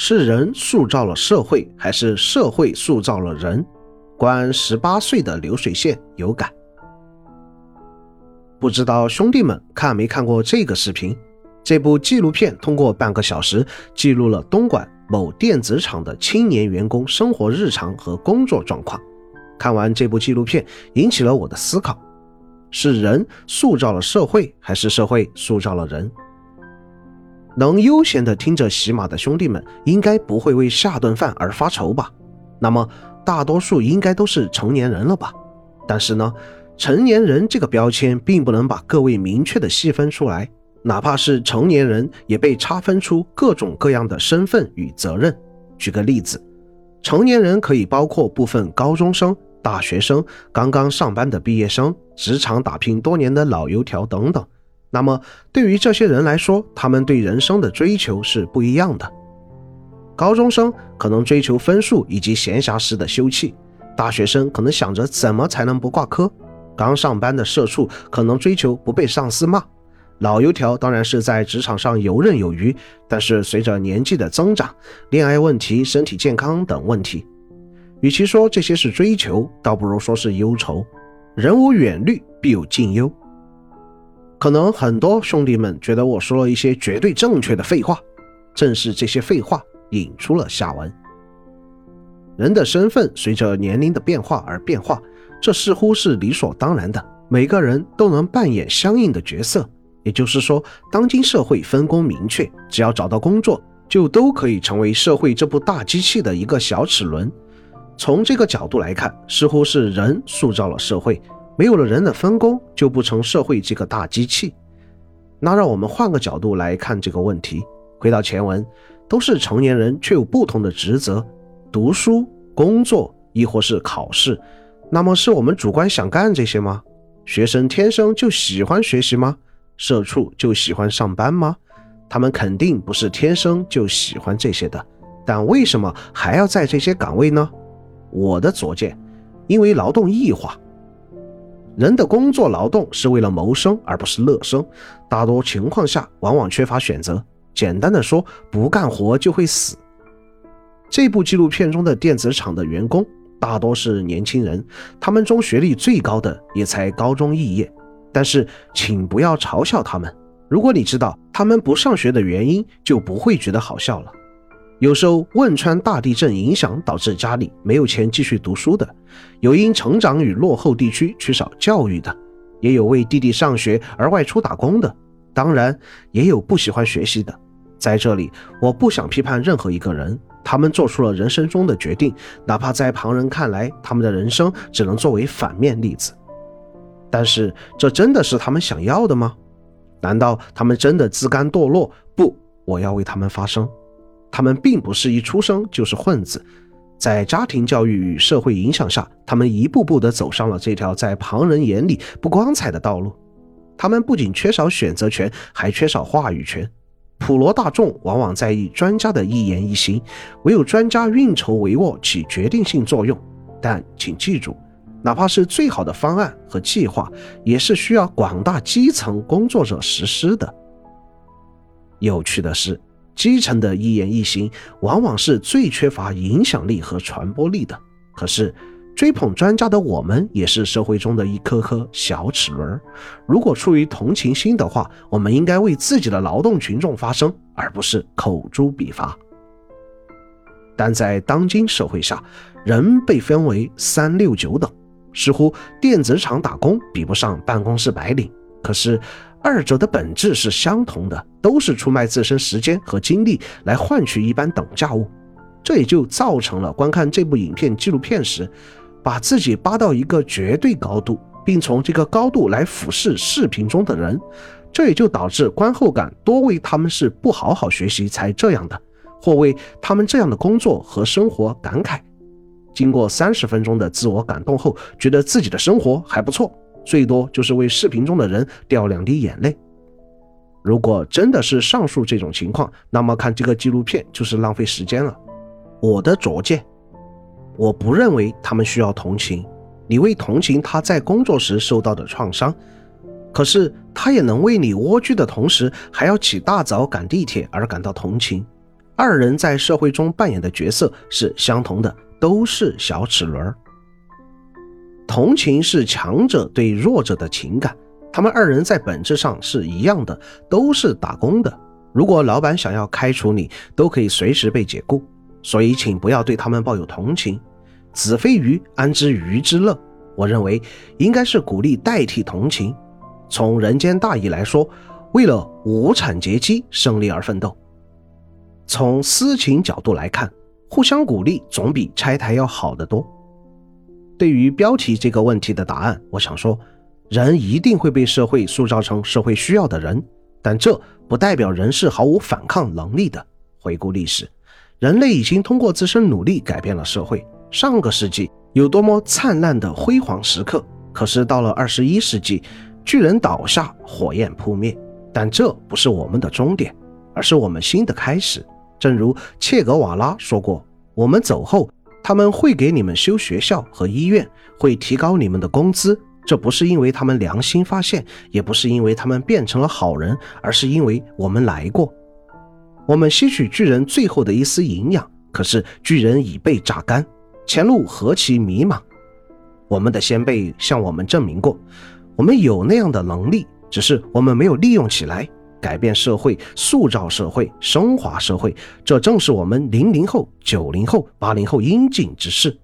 是人塑造了社会，还是社会塑造了人？观十八岁的流水线有感。不知道兄弟们看没看过这个视频？这部纪录片通过半个小时记录了东莞某电子厂的青年员工生活日常和工作状况。看完这部纪录片，引起了我的思考：是人塑造了社会，还是社会塑造了人？能悠闲地听着喜马的兄弟们，应该不会为下顿饭而发愁吧？那么，大多数应该都是成年人了吧？但是呢，成年人这个标签并不能把各位明确的细分出来，哪怕是成年人，也被差分出各种各样的身份与责任。举个例子，成年人可以包括部分高中生、大学生、刚刚上班的毕业生、职场打拼多年的老油条等等。那么，对于这些人来说，他们对人生的追求是不一样的。高中生可能追求分数以及闲暇时的休憩，大学生可能想着怎么才能不挂科，刚上班的社畜可能追求不被上司骂，老油条当然是在职场上游刃有余。但是随着年纪的增长，恋爱问题、身体健康等问题，与其说这些是追求，倒不如说是忧愁。人无远虑，必有近忧。可能很多兄弟们觉得我说了一些绝对正确的废话，正是这些废话引出了下文。人的身份随着年龄的变化而变化，这似乎是理所当然的。每个人都能扮演相应的角色，也就是说，当今社会分工明确，只要找到工作，就都可以成为社会这部大机器的一个小齿轮。从这个角度来看，似乎是人塑造了社会。没有了人的分工，就不成社会这个大机器。那让我们换个角度来看这个问题。回到前文，都是成年人，却有不同的职责：读书、工作，亦或是考试。那么，是我们主观想干这些吗？学生天生就喜欢学习吗？社畜就喜欢上班吗？他们肯定不是天生就喜欢这些的。但为什么还要在这些岗位呢？我的拙见，因为劳动异化。人的工作劳动是为了谋生，而不是乐生。大多情况下，往往缺乏选择。简单的说，不干活就会死。这部纪录片中的电子厂的员工大多是年轻人，他们中学历最高的也才高中肄业。但是，请不要嘲笑他们。如果你知道他们不上学的原因，就不会觉得好笑了。有受汶川大地震影响导致家里没有钱继续读书的，有因成长于落后地区缺少教育的，也有为弟弟上学而外出打工的，当然也有不喜欢学习的。在这里，我不想批判任何一个人，他们做出了人生中的决定，哪怕在旁人看来，他们的人生只能作为反面例子。但是，这真的是他们想要的吗？难道他们真的自甘堕落？不，我要为他们发声。他们并不是一出生就是混子，在家庭教育与社会影响下，他们一步步地走上了这条在旁人眼里不光彩的道路。他们不仅缺少选择权，还缺少话语权。普罗大众往往在意专家的一言一行，唯有专家运筹帷幄，起决定性作用。但请记住，哪怕是最好的方案和计划，也是需要广大基层工作者实施的。有趣的是。基层的一言一行，往往是最缺乏影响力和传播力的。可是，追捧专家的我们，也是社会中的一颗颗小齿轮。如果出于同情心的话，我们应该为自己的劳动群众发声，而不是口诛笔伐。但在当今社会下，人被分为三六九等，似乎电子厂打工比不上办公室白领。可是。二者的本质是相同的，都是出卖自身时间和精力来换取一般等价物，这也就造成了观看这部影片纪录片时，把自己扒到一个绝对高度，并从这个高度来俯视视频中的人，这也就导致观后感多为他们是不好好学习才这样的，或为他们这样的工作和生活感慨。经过三十分钟的自我感动后，觉得自己的生活还不错。最多就是为视频中的人掉两滴眼泪。如果真的是上述这种情况，那么看这个纪录片就是浪费时间了。我的拙见，我不认为他们需要同情。你为同情他在工作时受到的创伤，可是他也能为你蜗居的同时还要起大早赶地铁而感到同情。二人在社会中扮演的角色是相同的，都是小齿轮。同情是强者对弱者的情感，他们二人在本质上是一样的，都是打工的。如果老板想要开除你，都可以随时被解雇。所以，请不要对他们抱有同情。子非鱼，安知鱼之乐？我认为应该是鼓励代替同情。从人间大义来说，为了无产阶级胜利而奋斗。从私情角度来看，互相鼓励总比拆台要好得多。对于标题这个问题的答案，我想说，人一定会被社会塑造成社会需要的人，但这不代表人是毫无反抗能力的。回顾历史，人类已经通过自身努力改变了社会。上个世纪有多么灿烂的辉煌时刻，可是到了二十一世纪，巨人倒下，火焰扑灭。但这不是我们的终点，而是我们新的开始。正如切格瓦拉说过：“我们走后。”他们会给你们修学校和医院，会提高你们的工资。这不是因为他们良心发现，也不是因为他们变成了好人，而是因为我们来过。我们吸取巨人最后的一丝营养，可是巨人已被榨干，前路何其迷茫。我们的先辈向我们证明过，我们有那样的能力，只是我们没有利用起来。改变社会、塑造社会、升华社会，这正是我们零零后、九零后、八零后应尽之事。